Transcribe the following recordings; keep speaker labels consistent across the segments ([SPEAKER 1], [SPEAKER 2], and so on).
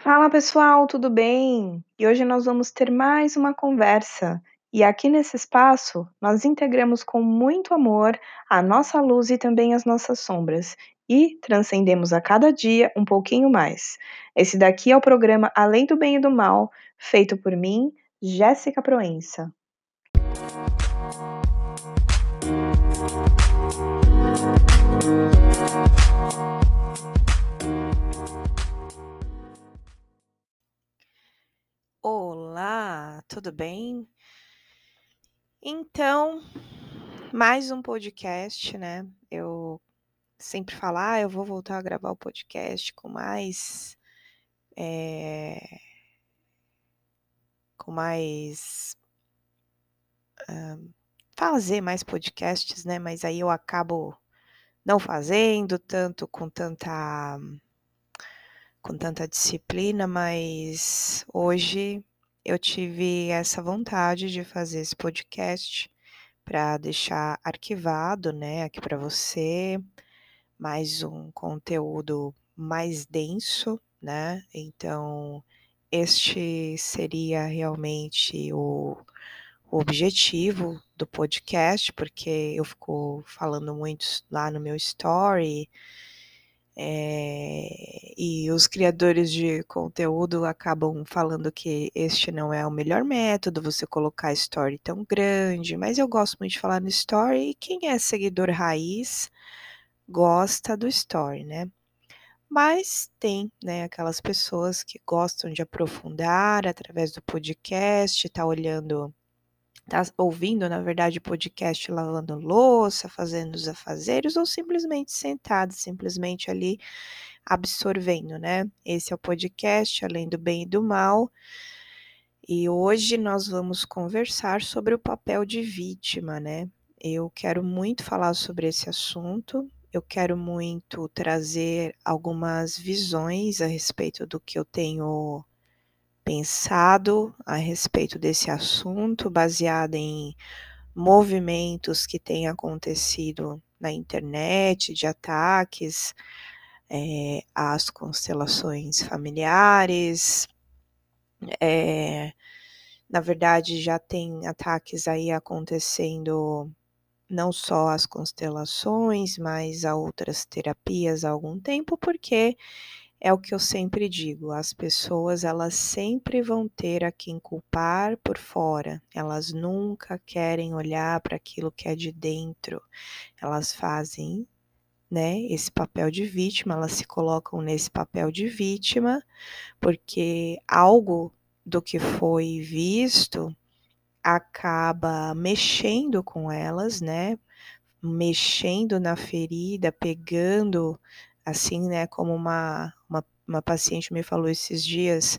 [SPEAKER 1] Fala pessoal, tudo bem? E hoje nós vamos ter mais uma conversa. E aqui nesse espaço, nós integramos com muito amor a nossa luz e também as nossas sombras. E transcendemos a cada dia um pouquinho mais. Esse daqui é o programa Além do Bem e do Mal, feito por mim, Jéssica Proença. Olá, tudo bem? Então, mais um podcast, né? Eu sempre falo, ah, eu vou voltar a gravar o podcast com mais. É, com mais. Uh, fazer mais podcasts, né? Mas aí eu acabo não fazendo tanto com tanta com tanta disciplina, mas hoje eu tive essa vontade de fazer esse podcast para deixar arquivado, né, aqui para você, mais um conteúdo mais denso, né? Então, este seria realmente o, objetivo do podcast, porque eu fico falando muito lá no meu story é, e os criadores de conteúdo acabam falando que este não é o melhor método, você colocar story tão grande, mas eu gosto muito de falar no story, e quem é seguidor raiz gosta do story, né? Mas tem, né, aquelas pessoas que gostam de aprofundar através do podcast, tá olhando tá ouvindo, na verdade, podcast lavando louça, fazendo os afazeres, ou simplesmente sentado, simplesmente ali absorvendo, né? Esse é o podcast Além do Bem e do Mal. E hoje nós vamos conversar sobre o papel de vítima, né? Eu quero muito falar sobre esse assunto. Eu quero muito trazer algumas visões a respeito do que eu tenho pensado a respeito desse assunto, baseado em movimentos que têm acontecido na internet, de ataques é, às constelações familiares. É, na verdade, já tem ataques aí acontecendo não só às constelações, mas a outras terapias há algum tempo, porque é o que eu sempre digo, as pessoas elas sempre vão ter a quem culpar por fora. Elas nunca querem olhar para aquilo que é de dentro. Elas fazem, né, esse papel de vítima, elas se colocam nesse papel de vítima, porque algo do que foi visto acaba mexendo com elas, né? Mexendo na ferida, pegando assim, né, como uma, uma, uma paciente me falou esses dias,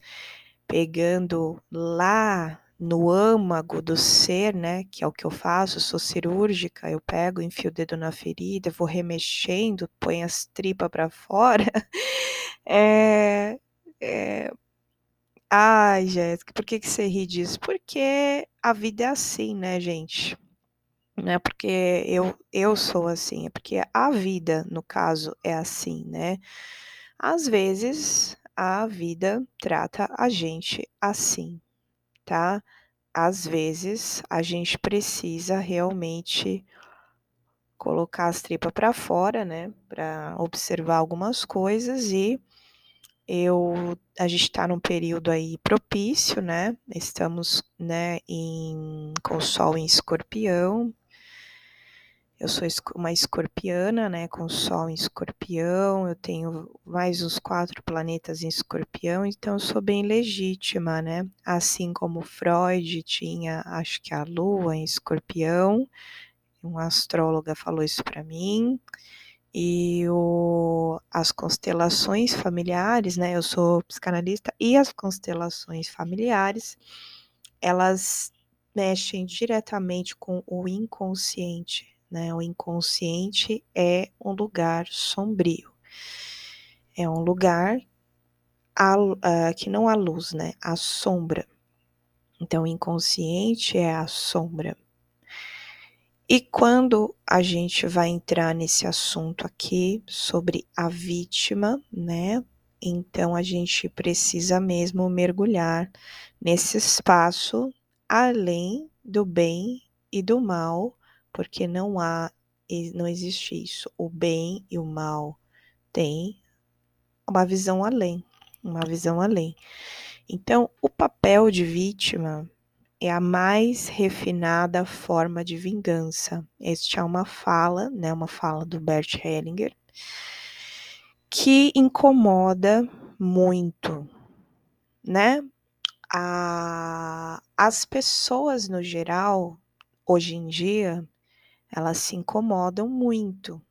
[SPEAKER 1] pegando lá no âmago do ser, né, que é o que eu faço, sou cirúrgica, eu pego, enfio o dedo na ferida, vou remexendo, põe as tripas para fora. é, é... Ai, Jéssica, por que, que você ri disso? Porque a vida é assim, né, gente? Não é porque eu, eu sou assim, é porque a vida, no caso, é assim, né? Às vezes a vida trata a gente assim, tá? Às vezes a gente precisa realmente colocar as tripas para fora, né? Para observar algumas coisas e eu a gente está num período aí propício, né? Estamos, né, em, com o Sol em Escorpião, eu sou uma escorpiana, né, com Sol em escorpião, eu tenho mais os quatro planetas em escorpião, então eu sou bem legítima, né? Assim como Freud tinha, acho que a Lua em escorpião, uma astróloga falou isso para mim, e o, as constelações familiares, né? Eu sou psicanalista, e as constelações familiares, elas mexem diretamente com o inconsciente, né? O inconsciente é um lugar sombrio, é um lugar a, uh, que não há luz, né? A sombra. Então, o inconsciente é a sombra. E quando a gente vai entrar nesse assunto aqui sobre a vítima, né? Então a gente precisa mesmo mergulhar nesse espaço além do bem e do mal, porque não há não existe isso. O bem e o mal têm uma visão além, uma visão além. Então, o papel de vítima é a mais refinada forma de vingança. Este é uma fala, né, uma fala do Bert Hellinger, que incomoda muito, né? A, as pessoas no geral, hoje em dia, elas se incomodam muito.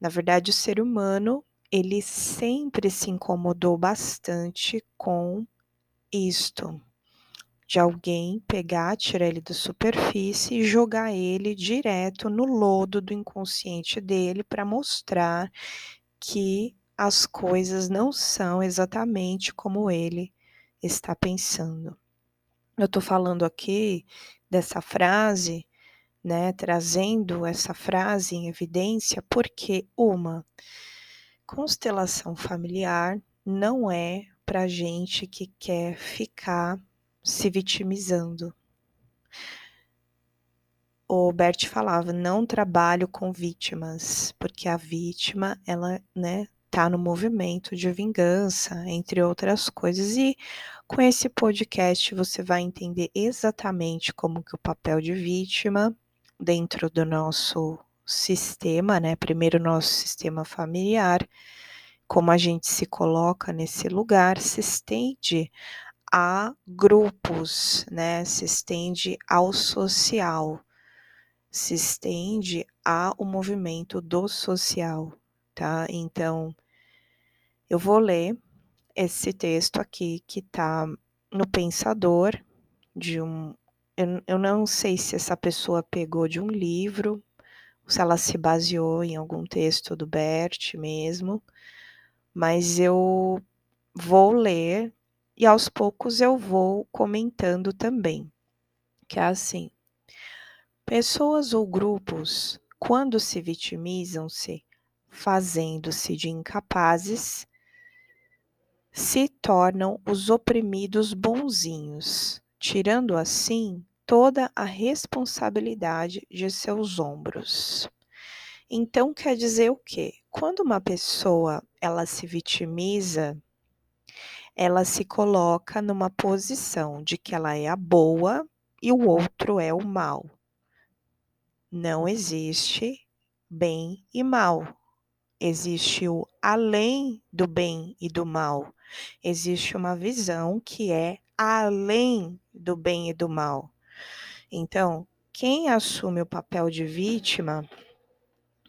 [SPEAKER 1] Na verdade, o ser humano, ele sempre se incomodou bastante com isto, de alguém pegar, tirar ele da superfície e jogar ele direto no lodo do inconsciente dele para mostrar que as coisas não são exatamente como ele está pensando. Eu estou falando aqui dessa frase, né, trazendo essa frase em evidência, porque uma constelação familiar não é para gente que quer ficar se vitimizando. O Bert falava: não trabalho com vítimas, porque a vítima, ela, né, tá no movimento de vingança, entre outras coisas. E com esse podcast você vai entender exatamente como que o papel de vítima dentro do nosso sistema, né? Primeiro nosso sistema familiar, como a gente se coloca nesse lugar, se estende a grupos, né? Se estende ao social, se estende ao movimento do social, tá? Então, eu vou ler esse texto aqui que está no Pensador, de um. Eu, eu não sei se essa pessoa pegou de um livro, se ela se baseou em algum texto do Bert mesmo, mas eu vou ler e aos poucos eu vou comentando também, que é assim. Pessoas ou grupos, quando se vitimizam-se, fazendo-se de incapazes, se tornam os oprimidos bonzinhos, tirando assim toda a responsabilidade de seus ombros. Então quer dizer o quê? Quando uma pessoa ela se vitimiza, ela se coloca numa posição de que ela é a boa e o outro é o mal. Não existe bem e mal. Existe o além do bem e do mal existe uma visão que é além do bem e do mal. Então, quem assume o papel de vítima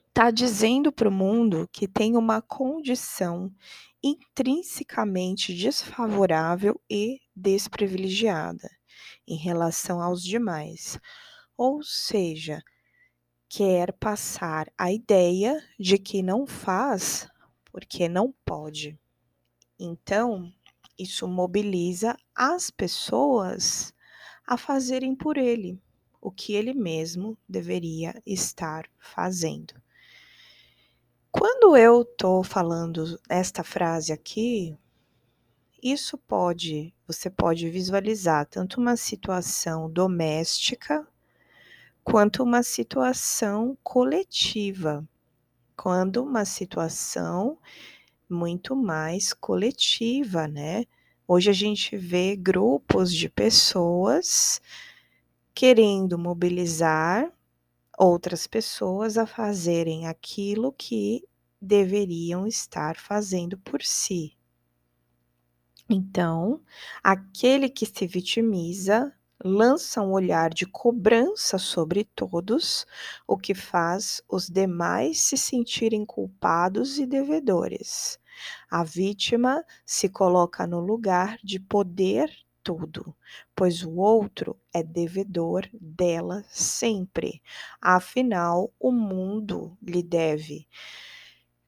[SPEAKER 1] está dizendo para o mundo que tem uma condição intrinsecamente desfavorável e desprivilegiada em relação aos demais. Ou seja, quer passar a ideia de que não faz porque não pode. Então, isso mobiliza as pessoas a fazerem por ele o que ele mesmo deveria estar fazendo. Quando eu estou falando esta frase aqui, isso pode, você pode visualizar tanto uma situação doméstica quanto uma situação coletiva, quando uma situação muito mais coletiva, né? Hoje a gente vê grupos de pessoas querendo mobilizar outras pessoas a fazerem aquilo que deveriam estar fazendo por si. Então, aquele que se vitimiza lança um olhar de cobrança sobre todos, o que faz os demais se sentirem culpados e devedores. A vítima se coloca no lugar de poder tudo, pois o outro é devedor dela sempre. Afinal, o mundo lhe deve.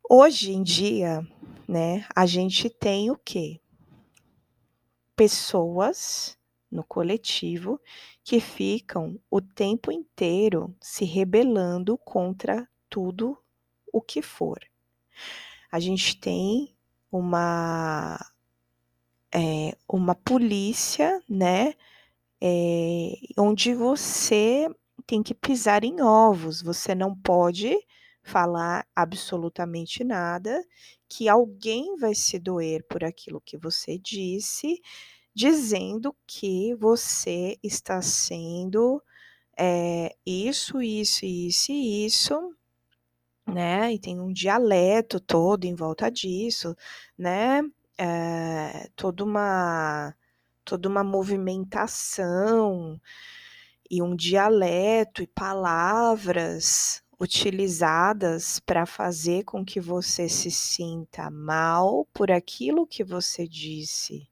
[SPEAKER 1] Hoje em dia, né, a gente tem o quê? Pessoas no coletivo que ficam o tempo inteiro se rebelando contra tudo o que for. A gente tem uma é, uma polícia, né? É, onde você tem que pisar em ovos, você não pode falar absolutamente nada, que alguém vai se doer por aquilo que você disse, dizendo que você está sendo é, isso, isso, isso isso, né? E tem um dialeto todo em volta disso, né? É, toda uma toda uma movimentação e um dialeto e palavras utilizadas para fazer com que você se sinta mal por aquilo que você disse.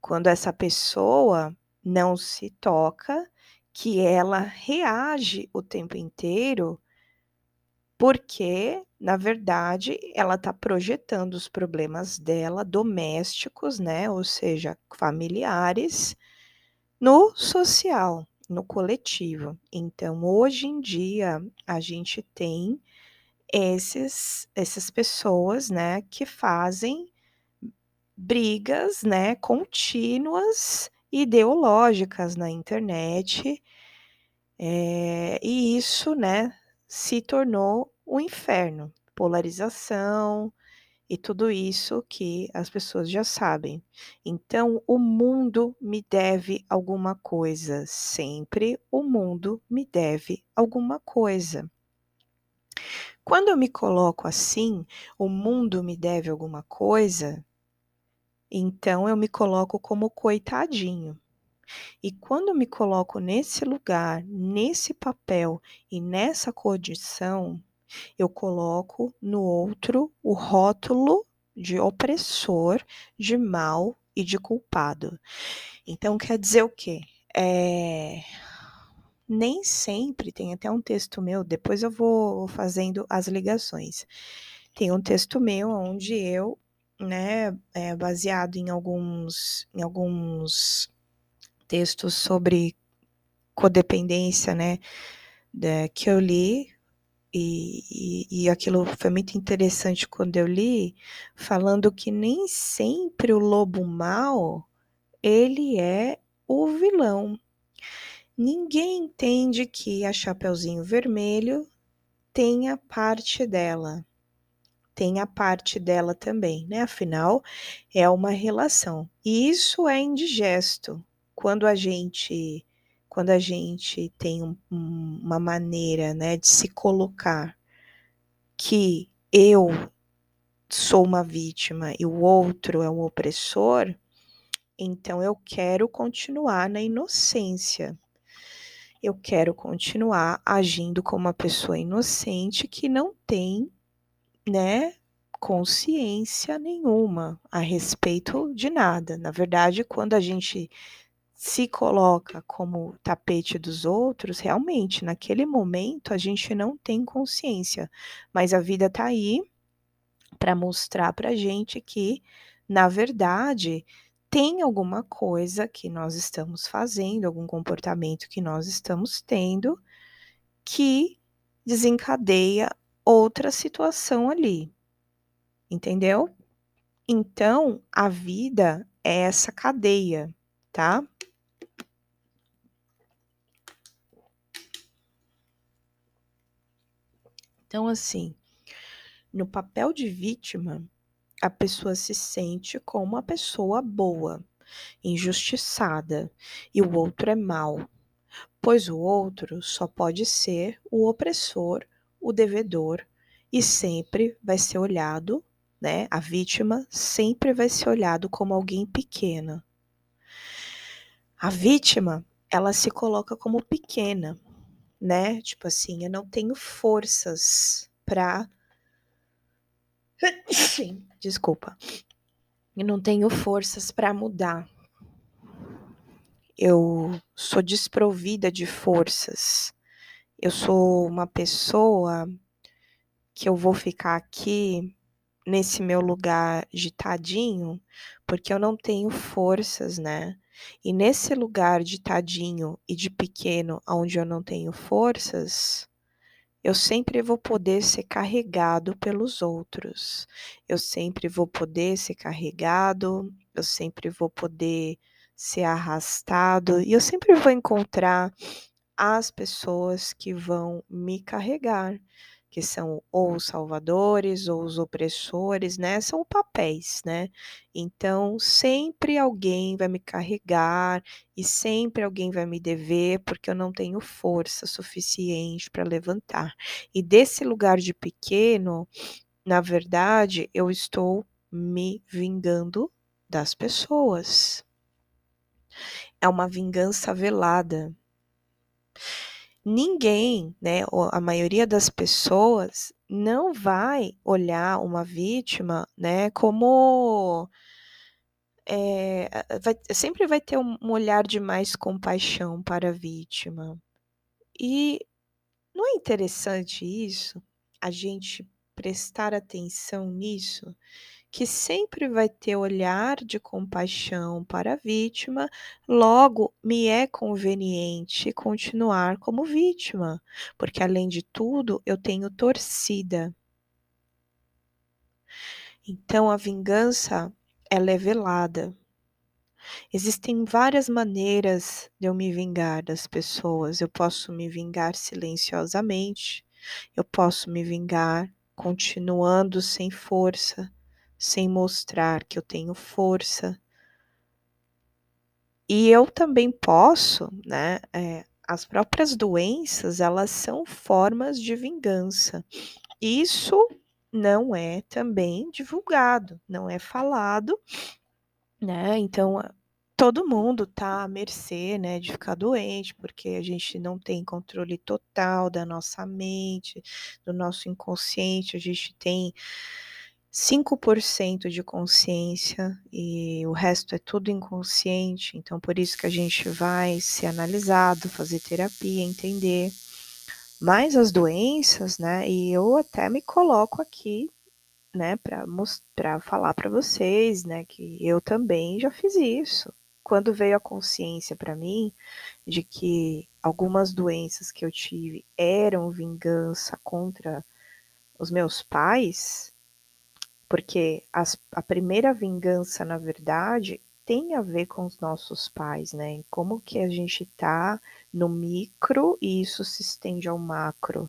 [SPEAKER 1] Quando essa pessoa não se toca que ela reage o tempo inteiro porque, na verdade, ela está projetando os problemas dela domésticos, né, ou seja, familiares, no social, no coletivo. Então, hoje em dia, a gente tem esses, essas pessoas, né, que fazem brigas, né, contínuas ideológicas na internet, é, e isso, né, se tornou o inferno, polarização e tudo isso que as pessoas já sabem. Então, o mundo me deve alguma coisa, sempre o mundo me deve alguma coisa. Quando eu me coloco assim, o mundo me deve alguma coisa, então eu me coloco como coitadinho. E quando me coloco nesse lugar, nesse papel e nessa condição, eu coloco no outro o rótulo de opressor, de mal e de culpado. Então quer dizer o quê? É... Nem sempre tem até um texto meu, depois eu vou fazendo as ligações. Tem um texto meu onde eu né, é, baseado em alguns, em alguns textos sobre codependência, né, que eu li, e, e, aquilo foi muito interessante quando eu li, falando que nem sempre o lobo mau, ele é o vilão. Ninguém entende que a Chapeuzinho Vermelho tenha parte dela tem a parte dela também, né? Afinal, é uma relação. E isso é indigesto. Quando a gente quando a gente tem um, um, uma maneira, né, de se colocar que eu sou uma vítima e o outro é um opressor, então eu quero continuar na inocência. Eu quero continuar agindo como uma pessoa inocente que não tem né, consciência nenhuma a respeito de nada. Na verdade, quando a gente se coloca como tapete dos outros, realmente, naquele momento, a gente não tem consciência, mas a vida está aí para mostrar para gente que, na verdade, tem alguma coisa que nós estamos fazendo, algum comportamento que nós estamos tendo que desencadeia outra situação ali. Entendeu? Então, a vida é essa cadeia, tá? Então, assim, no papel de vítima, a pessoa se sente como uma pessoa boa, injustiçada, e o outro é mau, pois o outro só pode ser o opressor o devedor e sempre vai ser olhado, né? A vítima sempre vai ser olhado como alguém pequena. A vítima, ela se coloca como pequena, né? Tipo assim, eu não tenho forças para Desculpa. Eu não tenho forças para mudar. Eu sou desprovida de forças eu sou uma pessoa que eu vou ficar aqui nesse meu lugar de tadinho, porque eu não tenho forças, né? E nesse lugar de tadinho e de pequeno, onde eu não tenho forças, eu sempre vou poder ser carregado pelos outros. Eu sempre vou poder ser carregado, eu sempre vou poder ser arrastado e eu sempre vou encontrar as pessoas que vão me carregar, que são ou os salvadores ou os opressores, né? São papéis, né? Então, sempre alguém vai me carregar e sempre alguém vai me dever, porque eu não tenho força suficiente para levantar. E desse lugar de pequeno, na verdade, eu estou me vingando das pessoas. É uma vingança velada ninguém, né, a maioria das pessoas não vai olhar uma vítima, né, como é, vai, sempre vai ter um, olhar de mais compaixão para a vítima. E não é interessante isso? A gente prestar atenção nisso? Que sempre vai ter olhar de compaixão para a vítima, logo me é conveniente continuar como vítima, porque além de tudo eu tenho torcida. Então a vingança ela é velada. Existem várias maneiras de eu me vingar das pessoas. Eu posso me vingar silenciosamente, eu posso me vingar continuando sem força, sem mostrar que eu tenho força. E eu também posso, né? É, as próprias doenças, elas são formas de vingança. Isso não é também divulgado, não é falado, né? Então, todo mundo tá à mercê, né, de ficar doente, porque a gente não tem controle total da nossa mente, do nosso inconsciente, a gente tem 5% de consciência e o resto é tudo inconsciente, então por isso que a gente vai ser analisado, fazer terapia, entender mais as doenças, né? E eu até me coloco aqui, né, para falar para vocês, né, que eu também já fiz isso. Quando veio a consciência para mim de que algumas doenças que eu tive eram vingança contra os meus pais, porque as, a primeira vingança, na verdade, tem a ver com os nossos pais, né? Como que a gente tá no micro e isso se estende ao macro.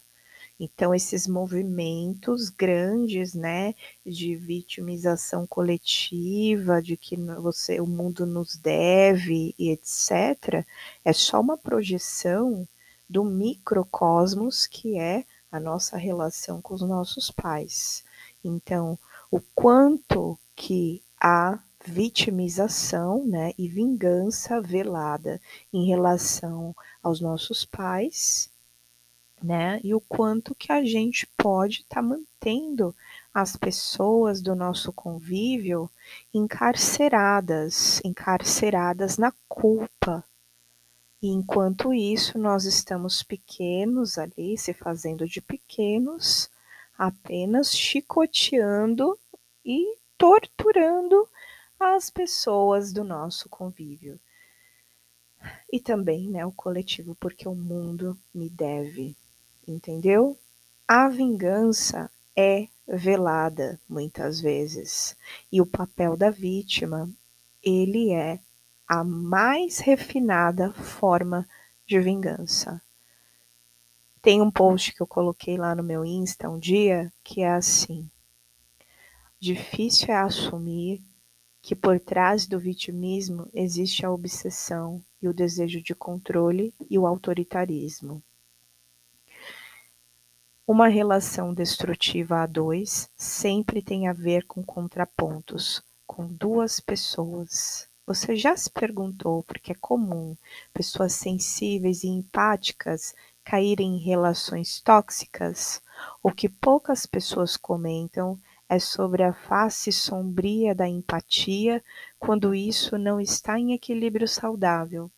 [SPEAKER 1] Então, esses movimentos grandes, né, de vitimização coletiva, de que você, o mundo nos deve e etc., é só uma projeção do microcosmos que é a nossa relação com os nossos pais. Então, o quanto que há vitimização né, e vingança velada em relação aos nossos pais, né, e o quanto que a gente pode estar tá mantendo as pessoas do nosso convívio encarceradas, encarceradas na culpa. E enquanto isso, nós estamos pequenos ali, se fazendo de pequenos, apenas chicoteando e torturando as pessoas do nosso convívio. E também, né, o coletivo, porque o mundo me deve, entendeu? A vingança é velada muitas vezes, e o papel da vítima, ele é a mais refinada forma de vingança. Tem um post que eu coloquei lá no meu Insta um dia que é assim: Difícil é assumir que por trás do vitimismo existe a obsessão e o desejo de controle e o autoritarismo. Uma relação destrutiva a dois sempre tem a ver com contrapontos, com duas pessoas. Você já se perguntou porque é comum pessoas sensíveis e empáticas caírem em relações tóxicas? O que poucas pessoas comentam é sobre a face sombria da empatia quando isso não está em equilíbrio saudável.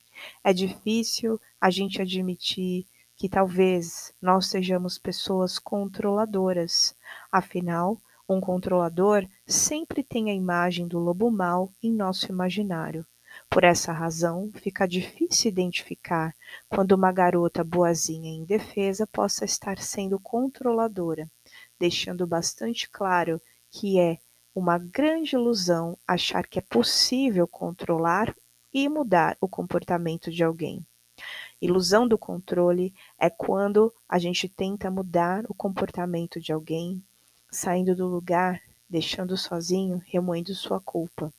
[SPEAKER 1] É difícil a gente admitir que talvez nós sejamos pessoas controladoras. Afinal, um controlador sempre tem a imagem do lobo mau em nosso imaginário. Por essa razão, fica difícil identificar quando uma garota boazinha e indefesa possa estar sendo controladora, deixando bastante claro que é uma grande ilusão achar que é possível controlar e mudar o comportamento de alguém. Ilusão do controle é quando a gente tenta mudar o comportamento de alguém, saindo do lugar, deixando sozinho, remoendo sua culpa.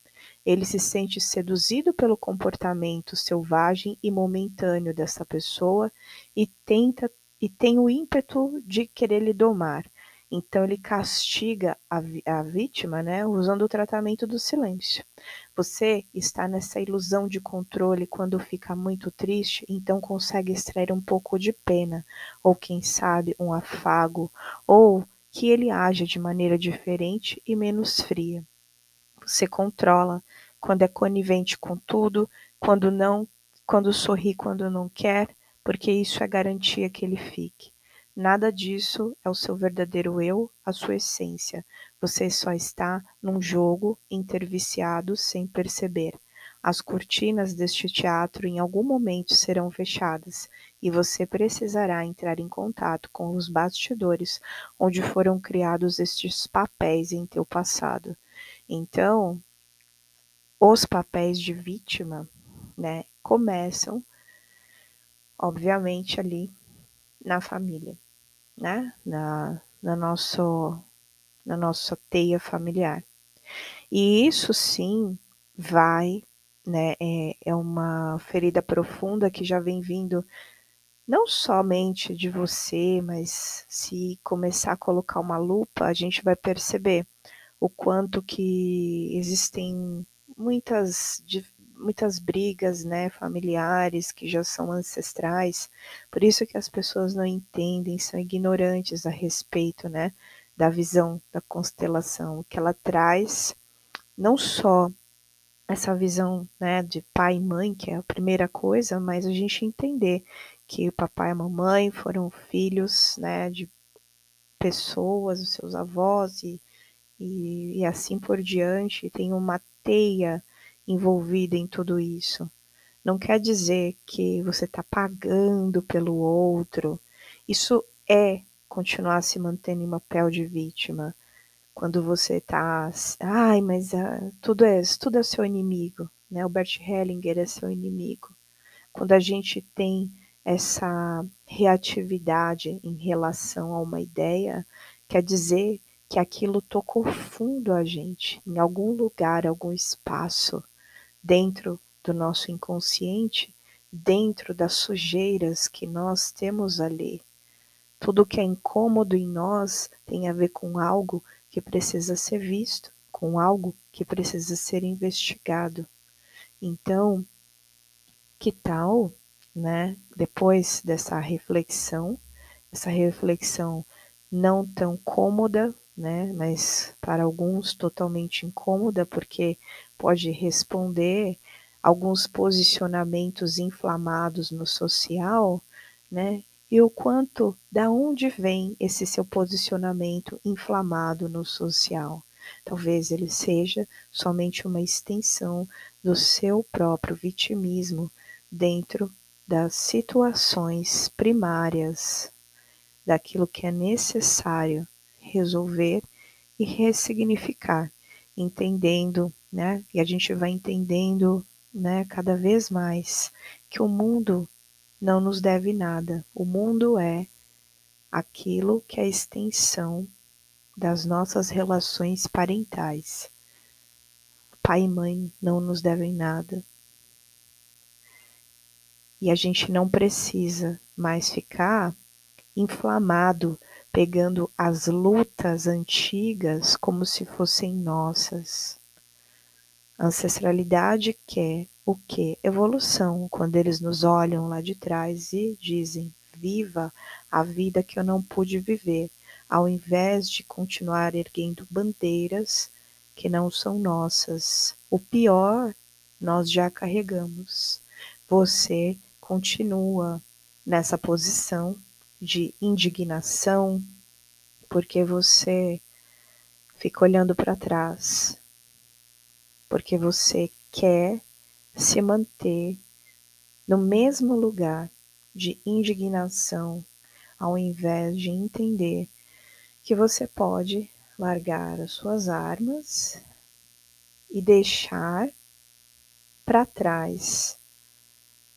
[SPEAKER 1] Ele se sente seduzido pelo comportamento selvagem e momentâneo dessa pessoa e tenta e tem o ímpeto de querer lhe domar. Então ele castiga a, a vítima, né, usando o tratamento do silêncio. Você está nessa ilusão de controle quando fica muito triste, então consegue extrair um pouco de pena, ou quem sabe um afago, ou que ele haja de maneira diferente e menos fria. Você controla quando é conivente com tudo, quando não, quando sorri quando não quer, porque isso é garantia que ele fique. Nada disso é o seu verdadeiro eu, a sua essência. Você só está num jogo interviciado sem perceber. As cortinas deste teatro em algum momento serão fechadas e você precisará entrar em contato com os bastidores onde foram criados estes papéis em teu passado. Então, os papéis de vítima, né, começam obviamente ali na família né? na, na, nosso, na nossa teia familiar. E isso sim vai, né? É, é uma ferida profunda que já vem vindo não somente de você, mas se começar a colocar uma lupa, a gente vai perceber o quanto que existem muitas muitas brigas, né, familiares que já são ancestrais. Por isso que as pessoas não entendem, são ignorantes a respeito, né, da visão da constelação, que ela traz não só essa visão, né, de pai e mãe, que é a primeira coisa, mas a gente entender que o papai e a mamãe foram filhos, né, de pessoas, os seus avós e, e, e assim por diante, tem uma teia envolvida em tudo isso. Não quer dizer que você está pagando pelo outro. Isso é continuar se mantendo em papel de vítima. Quando você está, ai, mas uh, tudo é tudo é seu inimigo, né? O Bert Hellinger é seu inimigo. Quando a gente tem essa reatividade em relação a uma ideia, quer dizer que aquilo tocou fundo a gente, em algum lugar, algum espaço dentro do nosso inconsciente, dentro das sujeiras que nós temos ali. Tudo que é incômodo em nós tem a ver com algo que precisa ser visto, com algo que precisa ser investigado. Então, que tal, né, depois dessa reflexão, essa reflexão não tão cômoda, né, mas para alguns totalmente incômoda, porque pode responder alguns posicionamentos inflamados no social, né? E o quanto, da onde vem esse seu posicionamento inflamado no social? Talvez ele seja somente uma extensão do seu próprio vitimismo dentro das situações primárias, daquilo que é necessário resolver e ressignificar, entendendo, né? E a gente vai entendendo, né, cada vez mais que o mundo não nos deve nada. O mundo é aquilo que é a extensão das nossas relações parentais. Pai e mãe não nos devem nada. E a gente não precisa mais ficar inflamado pegando as lutas antigas como se fossem nossas. A ancestralidade quer o que? Evolução, quando eles nos olham lá de trás e dizem: viva a vida que eu não pude viver, ao invés de continuar erguendo bandeiras que não são nossas. O pior nós já carregamos. Você continua nessa posição de indignação, porque você fica olhando para trás, porque você quer se manter no mesmo lugar de indignação, ao invés de entender que você pode largar as suas armas e deixar para trás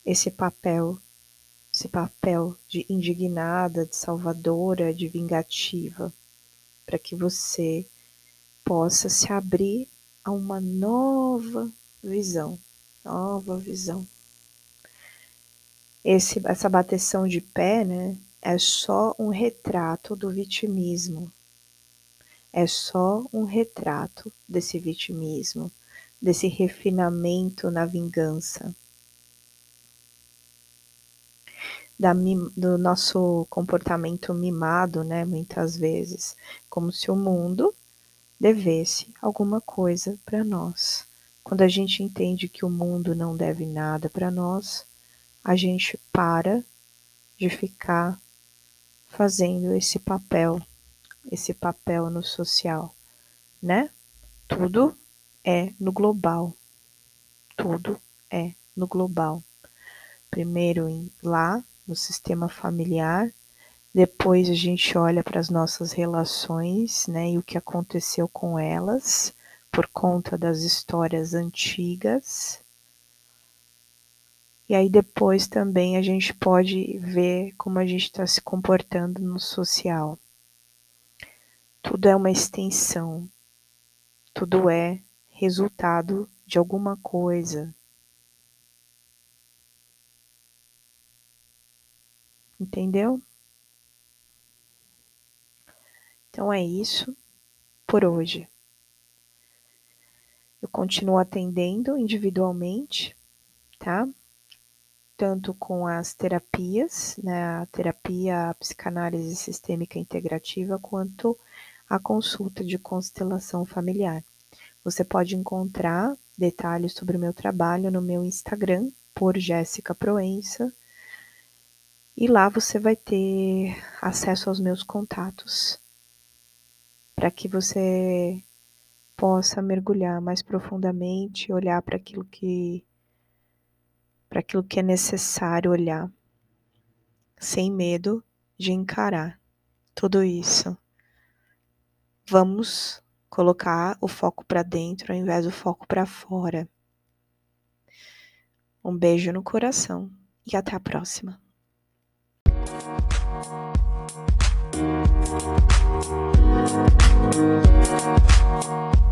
[SPEAKER 1] esse papel, esse papel de indignada, de salvadora, de vingativa, para que você possa se abrir a uma nova visão, nova visão. Esse, essa bateção de pé, né, é só um retrato do vitimismo. É só um retrato desse vitimismo, desse refinamento na vingança. Da, do nosso comportamento mimado, né, muitas vezes, como se o mundo devesse alguma coisa para nós. Quando a gente entende que o mundo não deve nada para nós, a gente para de ficar fazendo esse papel, esse papel no social, né? Tudo é no global. Tudo é no global. Primeiro lá no sistema familiar, depois a gente olha para as nossas relações, né, e o que aconteceu com elas por conta das histórias antigas. E aí depois também a gente pode ver como a gente está se comportando no social. Tudo é uma extensão, tudo é resultado de alguma coisa. Entendeu? Então é isso por hoje. Eu continuo atendendo individualmente, tá? Tanto com as terapias, né, a terapia a psicanálise sistêmica integrativa, quanto a consulta de constelação familiar. Você pode encontrar detalhes sobre o meu trabalho no meu Instagram, por Jéssica Proença, e lá você vai ter acesso aos meus contatos para que você possa mergulhar mais profundamente, olhar para aquilo que para aquilo que é necessário olhar, sem medo de encarar tudo isso. Vamos colocar o foco para dentro ao invés do foco para fora. Um beijo no coração e até a próxima. Thank you.